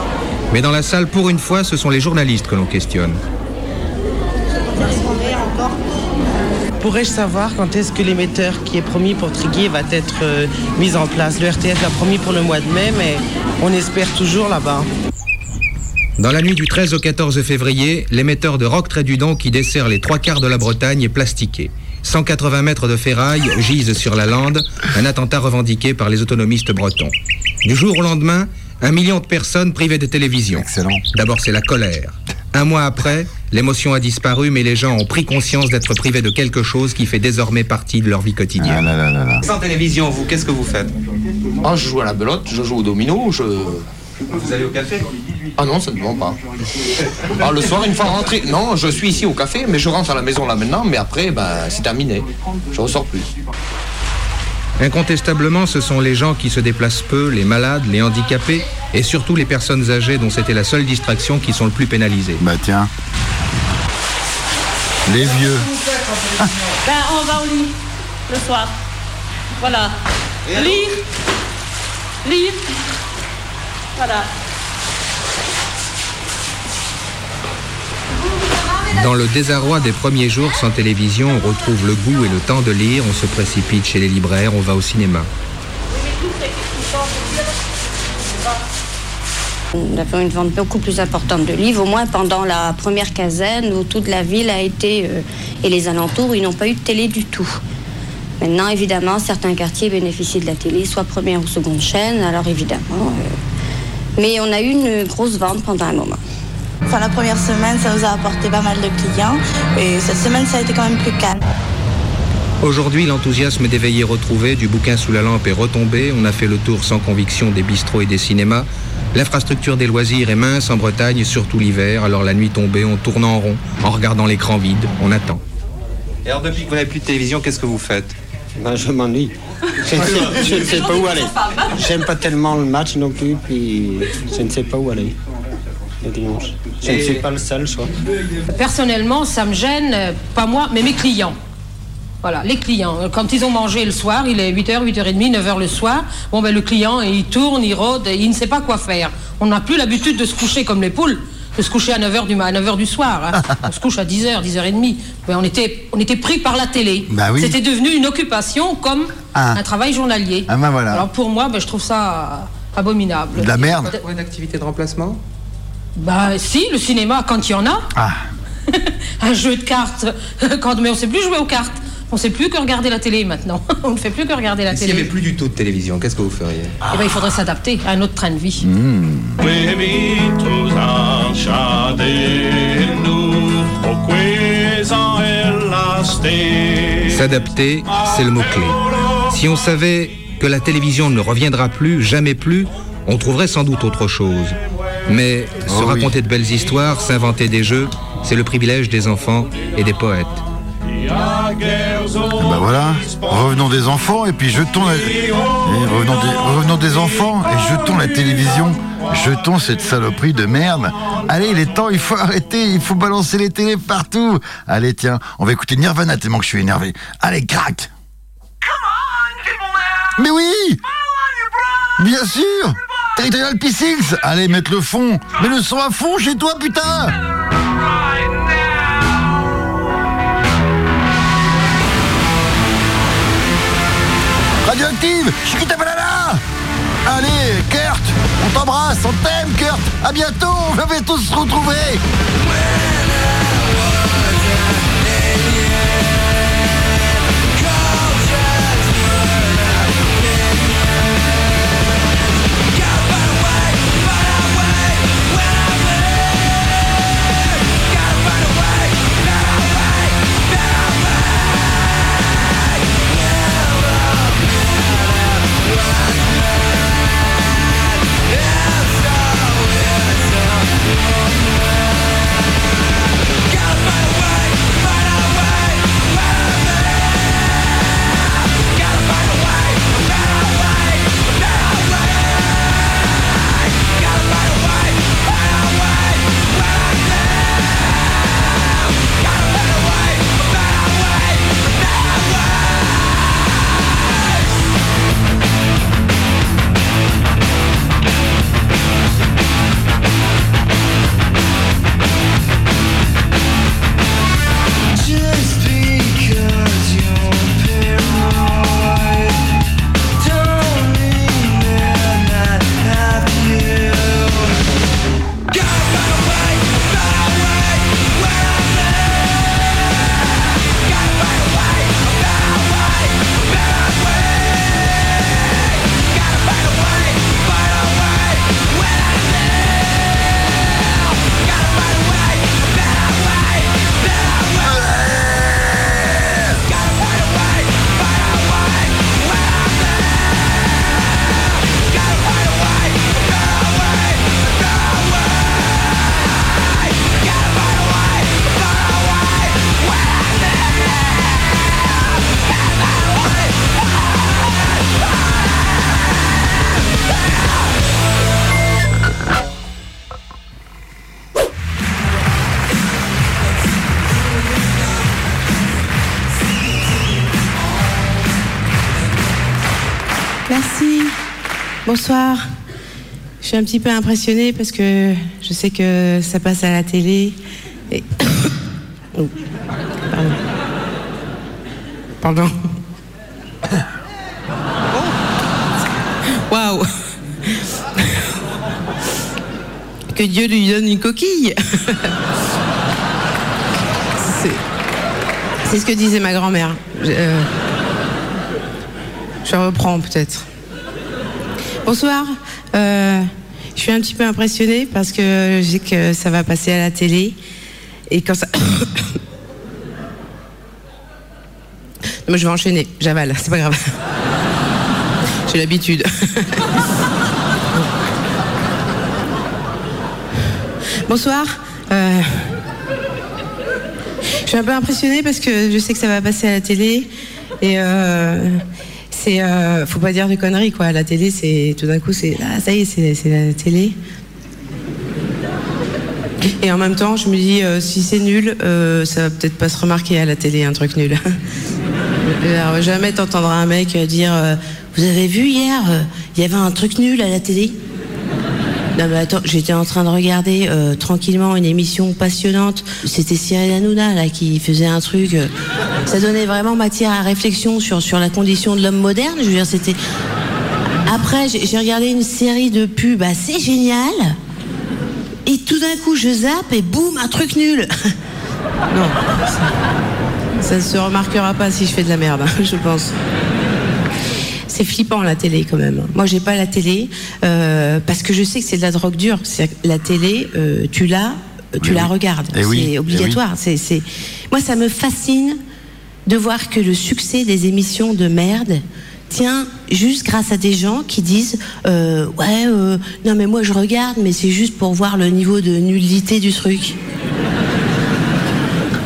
Mais dans la salle, pour une fois, ce sont les journalistes que l'on questionne. Pourrais-je savoir quand est-ce que l'émetteur qui est promis pour Triguier va être euh, mis en place? Le RTF l'a promis pour le mois de mai, mais on espère toujours là-bas. Dans la nuit du 13 au 14 février, l'émetteur de Roc Trédudon qui dessert les trois quarts de la Bretagne est plastiqué. 180 mètres de ferraille gisent sur la lande, un attentat revendiqué par les autonomistes bretons. Du jour au lendemain, un million de personnes privées de télévision. D'abord, c'est la colère. Un mois après, l'émotion a disparu, mais les gens ont pris conscience d'être privés de quelque chose qui fait désormais partie de leur vie quotidienne. Sans télévision, vous, qu'est-ce que vous faites Ah, je joue à la belote, je joue au domino, je... Vous allez au café Ah non, ça ne vend pas. Ah, le soir, une fois rentré... Non, je suis ici au café, mais je rentre à la maison là maintenant, mais après, ben, c'est terminé. Je ressors plus. Incontestablement, ce sont les gens qui se déplacent peu, les malades, les handicapés et surtout les personnes âgées dont c'était la seule distraction qui sont le plus pénalisées. Bah tiens. Les vieux. Ben, on va au lit le soir. Voilà. Lire. Lire. Voilà. Dans le désarroi des premiers jours sans télévision, on retrouve le goût et le temps de lire, on se précipite chez les libraires, on va au cinéma. Nous avons une vente beaucoup plus importante de livres, au moins pendant la première quinzaine où toute la ville a été, euh, et les alentours, ils n'ont pas eu de télé du tout. Maintenant, évidemment, certains quartiers bénéficient de la télé, soit première ou seconde chaîne, alors évidemment. euh, mais on a eu une grosse vente pendant un moment. Enfin, la première semaine, ça nous a apporté pas mal de clients. Et cette semaine, ça a été quand même plus calme. Aujourd'hui, l'enthousiasme des veillées retrouvées, du bouquin sous la lampe est retombé. On a fait le tour sans conviction des bistrots et des cinémas. L'infrastructure des loisirs est mince en Bretagne, surtout l'hiver. Alors la nuit tombée, on tourne en rond, en regardant l'écran vide, on attend. Et alors, depuis que vous n'avez plus de télévision, qu'est-ce que vous faites? Ben, je m'ennuie. Je, ne sais- je ne sais pas où aller. J'aime pas tellement le match non plus, puis je ne sais pas où aller le dimanche. Je ne Et- suis pas le seul, je crois. Personnellement, ça me gêne, euh, pas moi, mais mes clients. Voilà, les clients. Euh, Quand ils ont mangé le soir, il est 8h, 8h30, 9h le soir. Bon, ben, le client, il tourne, il rôde, il ne sait pas quoi faire. On n'a plus l'habitude de se coucher comme les poules, de se coucher à 9h du, ma- à 9h du soir. hein. on se couche à 10h, 10h30. Ben, on, était, on était pris par la télé. Bah oui. C'était devenu une occupation comme Ah. un travail journalier. Ah ben voilà. Alors pour moi, ben, je trouve ça euh, abominable. De la merde. De- Point d'activité de remplacement? Bah si, le cinéma, quand il y en a. Ah. Un jeu de cartes, quand, mais on ne sait plus jouer aux cartes. On ne sait plus que regarder la télé maintenant. on ne fait plus que regarder la S'il n'y télé. avait plus du tout de télévision, qu'est-ce que vous feriez? Eh ben, il faudrait s'adapter à un autre train de vie. Elaste. S'adapter, c'est le mot-clé. Si on savait que la télévision ne reviendra plus, jamais plus, on trouverait sans doute autre chose. Mais se Oh oui. raconter de belles histoires, s'inventer des jeux, c'est le privilège des enfants et des poètes. Bah voilà, revenons des enfants et puis jetons la... et revenons, des... revenons des enfants et jetons la télévision. Jetons cette saloperie de merde. Allez, il est temps, il faut arrêter, il faut balancer les télés partout. Allez, tiens, on va écouter Nirvana tellement que je suis énervé. Allez, crac Mais oui Bien sûr Territorial P6 Allez, mettre le fond. Mets le son à fond chez toi, putain. Radioactive. Chiquita Banana. Allez, Kurt. On t'embrasse, on t'aime, Kurt. À bientôt, on va bientôt se retrouver Bonsoir. Je suis un petit peu impressionnée parce que je sais que ça passe à la télé. Et... Oh, Pardon. Pardon. Waouh. Que Dieu lui donne une coquille. C'est- ce que disait ma grand-mère. Je- euh, je reprends peut-être. Bonsoir. Euh, je suis un petit peu impressionnée parce que je sais que ça va passer à la télé. Et quand ça. Moi, je vais enchaîner. J'avale, c'est pas grave. J'ai l'habitude. Bonsoir. Euh, je suis un peu impressionnée parce que je sais que ça va passer à la télé. Et euh, euh, faut pas dire de conneries, quoi. La télé, c'est. Tout d'un coup, c'est. Ah, ça y est, c'est la télé. Et en même temps, je me dis, euh, si c'est nul, euh, ça va peut-être pas se remarquer à la télé, un truc nul. Alors, jamais t'entendras un mec dire, vous avez vu hier, il y avait un truc nul à la télé? Non mais attends, j'étais en train de regarder euh, tranquillement une émission passionnante. C'était Cyril Hanouna là qui faisait un truc. euh, ça donnait vraiment matière à réflexion sur la condition de l'homme moderne. Je veux dire, c'était. Après, j'ai regardé une série de pubs assez génial. Et tout d'un coup, je zappe et boum, un truc nul. non, ça, ça ne se remarquera pas si je fais de la merde, hein, je pense. C'est flippant la télé quand même. Moi j'ai pas la télé euh, parce que je sais que c'est de la drogue dure. La télé, euh, tu l'as, euh, tu Oui, la oui. regardes. Eh oui, c'est eh obligatoire. C'est, c'est- Moi ça me fascine de voir que le succès des émissions de merde tient juste grâce à des gens qui disent euh, ouais euh, non mais moi je regarde mais c'est juste pour voir le niveau de nullité du truc.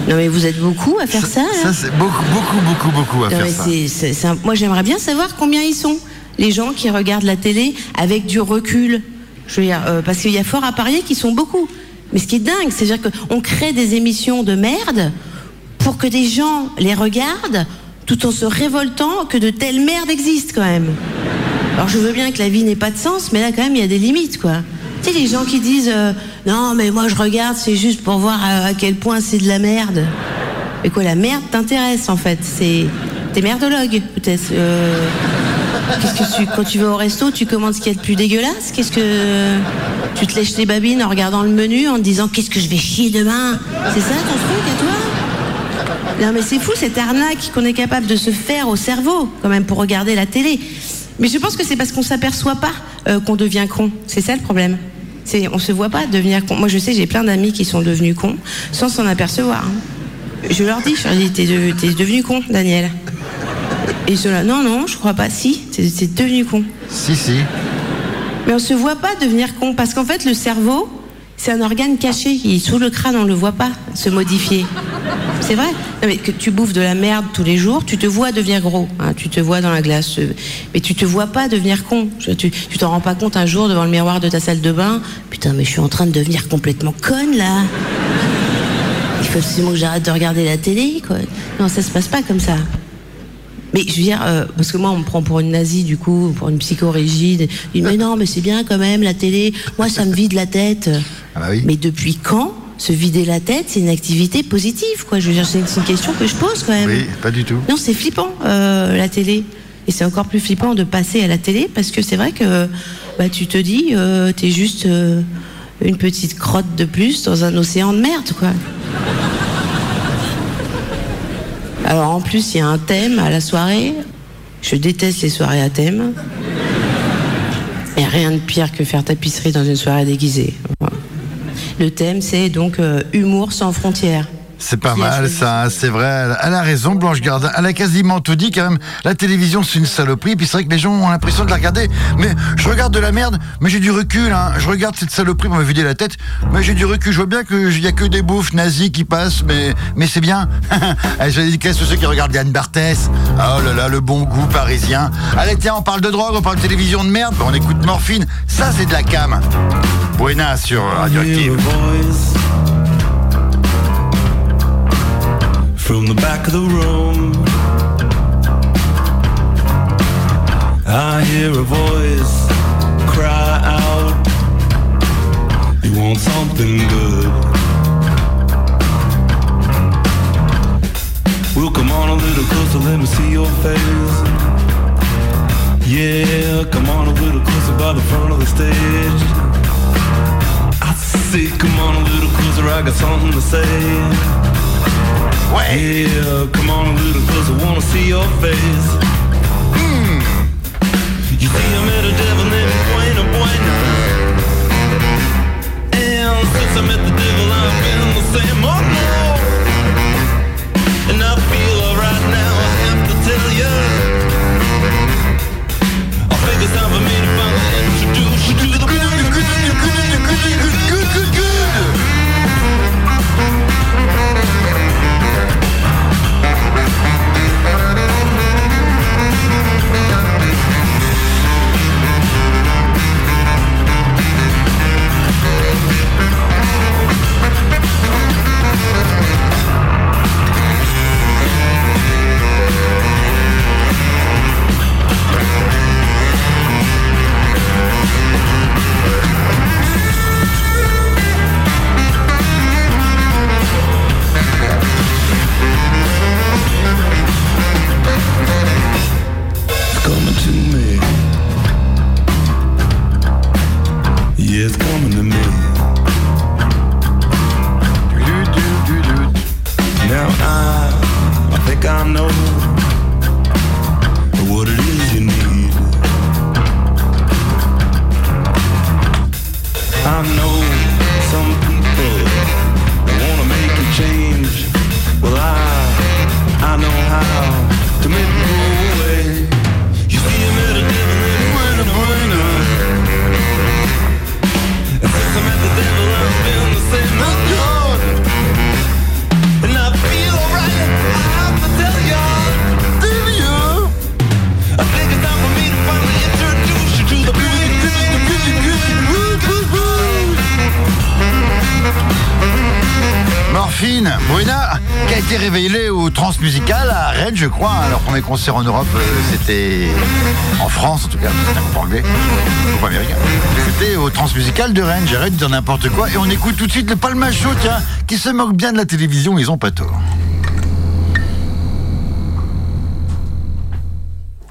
Non mais vous êtes beaucoup à faire ça. Ça, là c'est beaucoup, beaucoup, beaucoup, beaucoup à non, faire ça. un- Moi, j'aimerais bien savoir combien ils sont, les gens qui regardent la télé avec du recul. Je veux dire, euh, parce qu'il y a fort à parier qu'ils sont beaucoup. Mais ce qui est dingue, c'est-à-dire qu'on crée des émissions de merde pour que des gens les regardent tout en se révoltant que de telles merdes existent quand même. Alors je veux bien que la vie n'ait pas de sens, mais là quand même il y a des limites quoi. Les gens qui disent euh, non mais moi je regarde c'est juste pour voir à, à quel point c'est de la merde. Mais quoi la merde t'intéresse en fait C'est t'es merdologue peut-être. Euh, Qu'est-ce que tu quand tu vas au resto tu commandes ce qu'il y a de plus dégueulasse? Qu'est-ce que tu te lèches les babines en regardant le menu en te disant qu'est-ce que je vais chier demain? C'est ça ton truc à toi? Non mais c'est fou cette arnaque qu'on est capable de se faire au cerveau quand même pour regarder la télé. Mais je pense que c'est parce qu'on s'aperçoit pas euh, qu'on devient con. C'est ça le problème. C'est on se voit pas devenir con. Moi je sais j'ai plein d'amis qui sont devenus cons sans s'en apercevoir. hein. Je leur dis, je leur dis t'es de- t'es devenu con Daniel. Et ceux-là non non je crois pas. Si t'es t'es devenu con. Si, si. Mais on se voit pas devenir con parce qu'en fait le cerveau c'est un organe caché. Il est sous le crâne on le voit pas se modifier. C'est vrai. Non, mais que tu bouffes de la merde tous les jours, tu te vois devenir gros. hein, tu te vois dans la glace. euh, Mais tu te vois pas devenir con. Tu t'en rends pas compte un jour devant le miroir de ta salle de bain. Putain, mais je suis en train de devenir complètement conne là. Il faut absolument que j'arrête de regarder la télé, quoi. Non, ça se passe pas comme ça. Mais je veux dire, euh, parce que moi, on me prend pour une nazie, du coup, pour une psychorigide. Je dis, mais non, mais c'est bien quand même, la télé. Moi, ça me vide la tête. Mais depuis quand se vider la tête, c'est une activité positive, quoi Je veux dire, c'est une, question que je pose quand même. Oui, pas du tout. Non, c'est flippant, euh, la télé. Et c'est encore plus flippant de passer à la télé parce que c'est vrai que bah, tu te dis, euh, t'es juste euh, une petite crotte de plus dans un océan de merde, quoi. Alors en plus, il y a un thème à la soirée. Je déteste les soirées à thème. Et rien de pire que faire tapisserie dans une soirée déguisée. Voilà. Le thème, c'est donc euh, humour sans frontières. C'est pas mal ça, c'est vrai. Elle a raison, Blanche Gardin. Elle a quasiment tout dit quand même. La télévision, c'est une saloperie. Puis c'est vrai que les gens ont l'impression de la regarder. Mais je regarde de la merde, mais j'ai du recul. Hein. Je regarde cette saloperie pour me vider la tête. Mais j'ai du recul. Je vois bien qu'il y a que des bouffes nazis qui passent, mais, mais c'est bien. Allez, je dédicace tous ceux qui regardent Yann Barthès? Oh là là, le bon goût parisien. Allez, tiens, on parle de drogue, on parle de télévision de merde. On écoute Morphine. Ça, c'est de la cam. Buena sur Radioactive. From the back of the room. I hear a voice cry out, You want something good? Well, come on a little closer, let me see your face. Yeah, come on a little closer by the front of the stage. I say, come on a little closer, I got something to say. Yeah, come on a little closer, wanna see your face. Hmm. You see, I met a devil named Buena Buena. And since I met the devil, I've been the same. Oh no! And I feel alright now, I have to tell you. I think it's time for me to finally introduce you to the Buena Buena Buena Buena Good, good, good. to me. En Europe, euh, c'était en France, en tout cas. Groupe anglais, un groupe américain. C'était au Transmusical de Rennes. J'arrête de dire n'importe quoi. Et on écoute tout de suite le Palmacho, tiens, qui se moque bien de la télévision. Ils ont pas tort.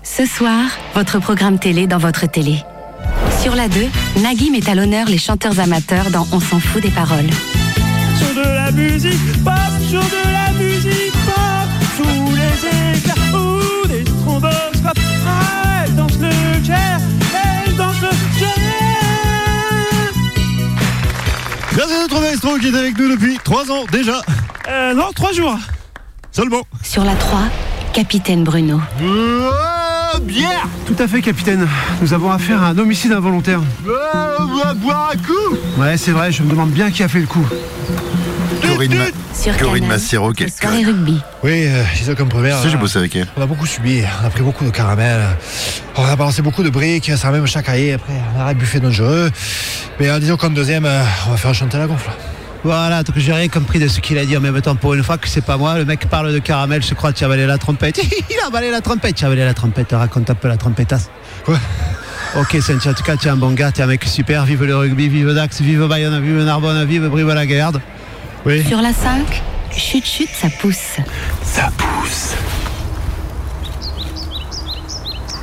Ce soir, votre programme télé dans votre télé. Sur la 2, Nagui met à l'honneur les chanteurs amateurs dans On s'en fout des paroles. Sur de la musique pop, sur de la Merci de retrouver Maestro qui est avec nous depuis 3 ans déjà. Euh, non, trois jours. Seulement. Sur la 3, Capitaine Bruno. bière Tout à fait, capitaine. Nous avons affaire à un homicide involontaire. boire un coup Ouais, c'est vrai, je me demande bien qui a fait le coup. Corinne, Ma- Sur Corinne Soirée rugby. Oui, euh, j'ai ça comme première. Tu j'ai hein. bossé avec elle. On a beaucoup subi, on a pris beaucoup de caramel, on a balancé beaucoup de briques, ça a même chaque cahier, après on arrête buffet dangereux. Mais euh, disons qu'en deuxième, euh, on va faire chanter la gonfle. Voilà, donc j'ai rien compris de ce qu'il a dit en même temps. Pour une fois que c'est pas moi, le mec parle de caramel, je crois qu'il a avalé la trompette. Il a avalé la trompette, il a avalé la trompette, raconte un peu la trompettasse. Quoi? Ok, Saint, en tout cas, tu es un bon gars, tu es un mec super, vive le rugby, vive Dax, vive Bayonne, vive Narbonne, vive Brive-la-Garde. Oui. Sur la 5, chut chut, ça pousse. Ça pousse.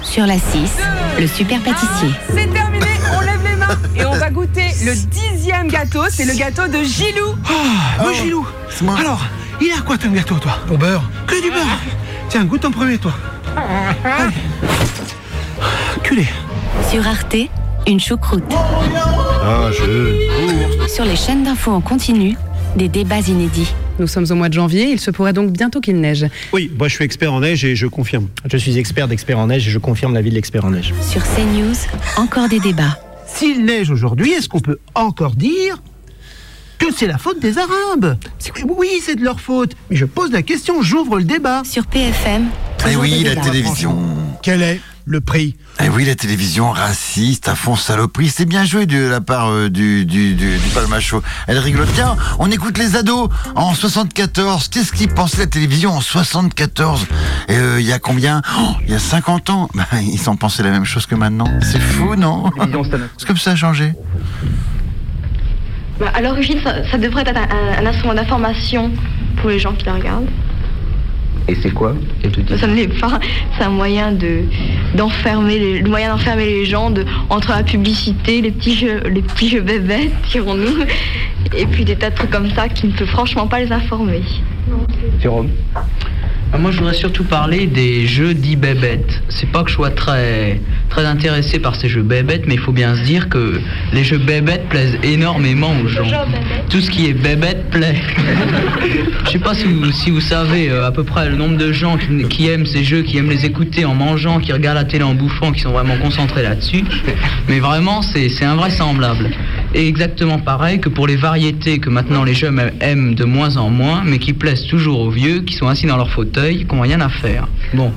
Sur la 6, le super pâtissier. C'est terminé, on lève les mains et on va goûter le dixième gâteau, c'est le gâteau de Gilou. Ah, moi, Gilou. Alors, il a quoi ton gâteau, toi? Au beurre. Que du beurre. Tiens, goûte en premier, toi. Allez. Culé. Sur Arte, une choucroute. Ah, je. Sur les chaînes d'infos en continu, des débats inédits. Nous sommes au mois de janvier, il se pourrait donc bientôt qu'il neige. Oui, moi je suis expert en neige et je confirme. Je suis expert d'expert en neige et je confirme l'avis de l'expert en neige. Sur CNews, encore des débats. S'il neige aujourd'hui, est-ce qu'on peut encore dire que c'est la faute des Arabes? Oui, c'est de leur faute. Mais je pose la question, j'ouvre le débat. Sur PFM, Eh toujours oui, la télévision. Quel est le prix Eh oui, la télévision raciste, à fond saloperie. C'est bien joué de la part euh, du, du, du, du Palmacho. Elle rigole. Tiens, on écoute les ados en 74. Qu'est-ce qu'ils pensaient la télévision en 74 Et euh, il y a combien? Oh, Il y a 50 ans. Bah, ils en pensaient la même chose que maintenant. C'est fou, non? C'est comme ça a changé? Bah, à l'origine, ça, ça devrait être un, un instrument d'information pour les gens qui la regardent. Et c'est quoi Ça ne l'est pas. C'est un moyen de d'enfermer les, le moyen d'enfermer les gens de, entre la publicité, les petits jeux, les petits jeux bébêtes, dirons-nous, et puis des tas de trucs comme ça qui ne peut franchement pas les informer. Jérôme Ah, Moi, je voudrais surtout parler des jeux dits bébêtes. C'est pas que je sois très, très intéressé par ces jeux bébêtes, mais il faut bien se dire que les jeux bébêtes plaisent énormément aux gens. Tout ce qui est bébête plaît. je sais pas si vous, si vous savez euh, à peu près le nombre de gens qui, qui aiment ces jeux, qui aiment les écouter en mangeant, qui regardent la télé en bouffant, qui sont vraiment concentrés là-dessus. Mais vraiment, c'est c'est invraisemblable. Et exactement pareil que pour les variétés que maintenant les jeunes aiment de moins en moins, mais qui plaisent toujours aux vieux, qui sont assis dans leur fauteuil, qui n'ont rien à faire. Bon.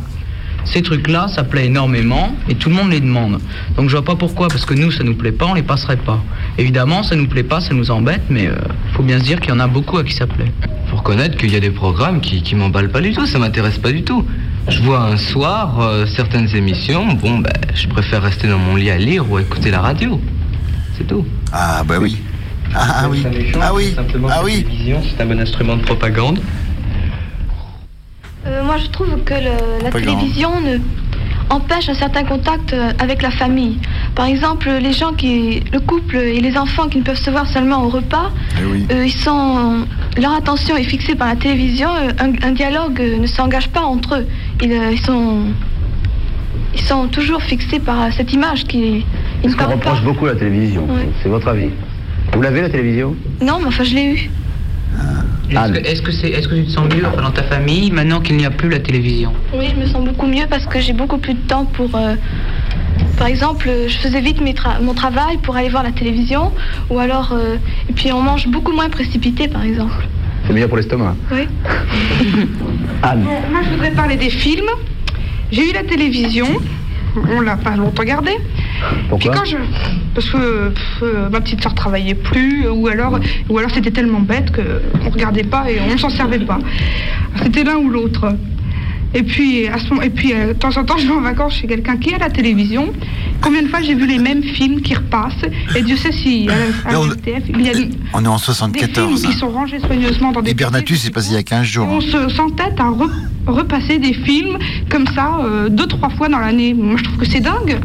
Ces trucs-là, ça plaît énormément et tout le monde les demande. Donc je vois pas pourquoi, parce que nous, ça nous plaît pas, on les passerait pas. Évidemment, ça nous plaît pas, ça nous embête, mais euh, faut bien se dire qu'il y en a beaucoup à qui ça plaît. Faut reconnaître qu'il y a des programmes qui, qui m'emballent pas du tout, ça m'intéresse pas du tout. Je vois un soir euh, certaines émissions, bon ben je préfère rester dans mon lit à lire ou à écouter la radio. C'est tout. Ah bah oui. Ah, ah oui. Ah oui. Ah oui. C'est un bon instrument de propagande. Euh, moi, je trouve que le- la Pas grand. télévision ne empêche un certain contact euh, avec la famille. Par exemple, les gens qui, le couple et les enfants qui ne peuvent se voir seulement au repas, euh, ils sont, leur attention est fixée par la télévision. Un, un dialogue ne s'engage pas entre eux. Ils, ils sont, ils sont toujours fixés par cette image qui, ils ne On parlent pas. reproche beaucoup la télévision. Ouais. C'est votre avis. Vous l'avez la télévision? Non, mais enfin, je l'ai eu. Est-ce que, est-ce que c'est, est-ce que tu te sens mieux enfin, dans ta famille maintenant qu'il n'y a plus la télévision? Oui, je me sens beaucoup mieux parce que j'ai beaucoup plus de temps pour. euh, par exemple, je faisais vite mes tra- mon travail pour aller voir la télévision, ou alors. euh, et puis on mange beaucoup moins précipité, par exemple. C'est meilleur pour l'estomac. Oui. Anne. Euh, Moi, je voudrais parler des films. J'ai eu la télévision. On l'a pas longtemps gardée. Pourquoi Puis quand je... parce que pff, euh, ma petite soeur travaillait plus, ou alors, ou alors c'était tellement bête qu'on regardait pas et on ne s'en servait pas. C'était l'un ou l'autre. Et puis, à ce moment, et puis euh, de temps en temps, je vais en vacances chez quelqu'un qui a la télévision. Combien de fois j'ai vu les mêmes films qui repassent Et Dieu sait si à la, à RTF, il y a des On est en films 74. qui sont rangés soigneusement dans des Hibernatus, c'est passé il y a 15 jours. on se s'entête à re- repasser des films comme ça euh, deux trois fois dans l'année. Moi, je trouve que c'est dingue.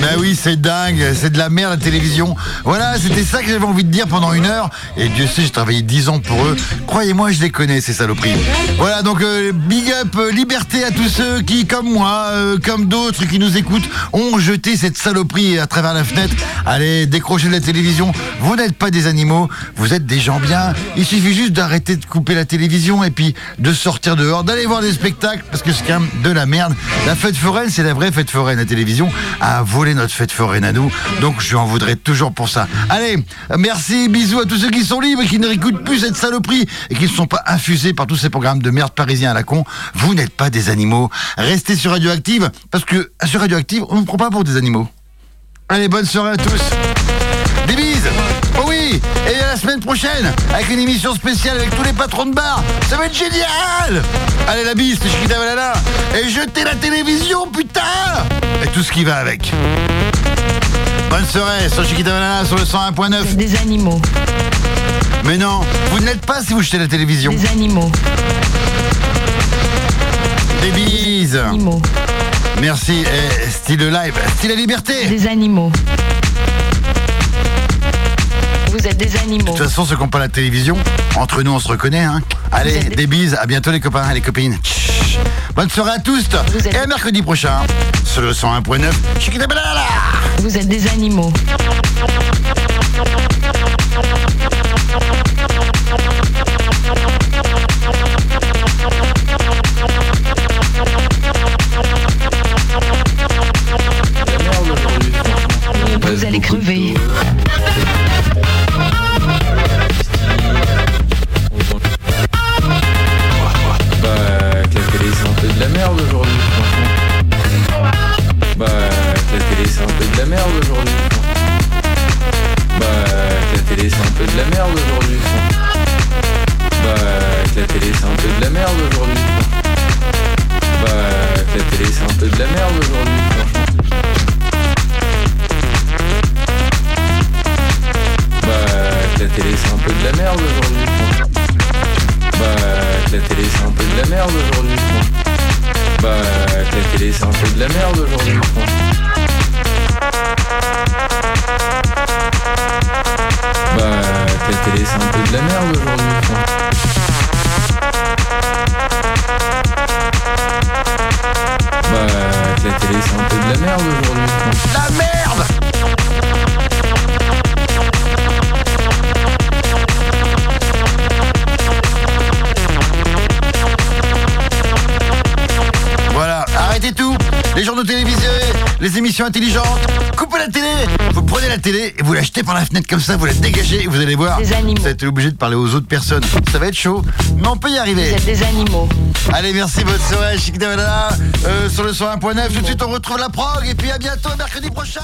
Ben oui, c'est dingue, c'est de la merde la télévision. Voilà, c'était ça que j'avais envie de dire pendant une heure. Et Dieu sait, j'ai travaillé 10 ans pour eux. Croyez-moi, je les connais, ces saloperies. Voilà, donc euh, big up, euh, liberté à tous ceux qui, comme moi, euh, comme d'autres qui nous écoutent, ont jeté cette saloperie à travers la fenêtre. Allez, décrochez de la télévision. Vous n'êtes pas des animaux, vous êtes des gens bien. Il suffit juste d'arrêter de couper la télévision et puis de sortir dehors, d'aller voir des spectacles, parce que c'est quand même de la merde. La fête foraine, c'est la vraie fête foraine. La télévision a volé notre fête foraine à nous, donc je lui en voudrais toujours pour ça. Allez, merci, bisous à tous ceux qui sont libres et qui ne réécoutent plus cette saloperie et qui ne sont pas infusés par tous ces programmes de merde parisiens à la con. Vous n'êtes pas des animaux. Restez sur Radioactive, parce que sur Radioactive, on ne prend pas pour des animaux. Allez, bonne soirée à tous. Des Oh oui Et à la semaine prochaine, avec une émission spéciale avec tous les patrons de bar. Ça va être génial Allez, la bise, c'est Chiquita Valala. Et jetez la télévision, putain Et tout ce qui va avec. Bonne soirée sur Chiquita Valala sur le 101.9. Des animaux. Mais non, vous ne l'êtes pas si vous jetez la télévision. Des animaux. Des bises Merci, et style live, style la liberté Des animaux. Vous êtes des animaux. De toute façon, ceux qui n'ont pas la télévision, entre nous, on se reconnaît. Hein. Allez, des bises. À bientôt, les copains et les copines. Bonne soirée à tous. Et à mercredi prochain, sur le 101.9. Chiquitabalala. Vous êtes des animaux. Fenêtre comme ça, vous la dégagez et vous allez voir. Des animaux. Vous êtes obligé de parler aux autres personnes. Ça va être chaud, mais on peut y arriver. Vous êtes des animaux. Allez, merci, bonne soirée, Chic Davala, euh, sur le 101.9. Tout de suite, on retrouve la prog et puis à bientôt, mercredi prochain.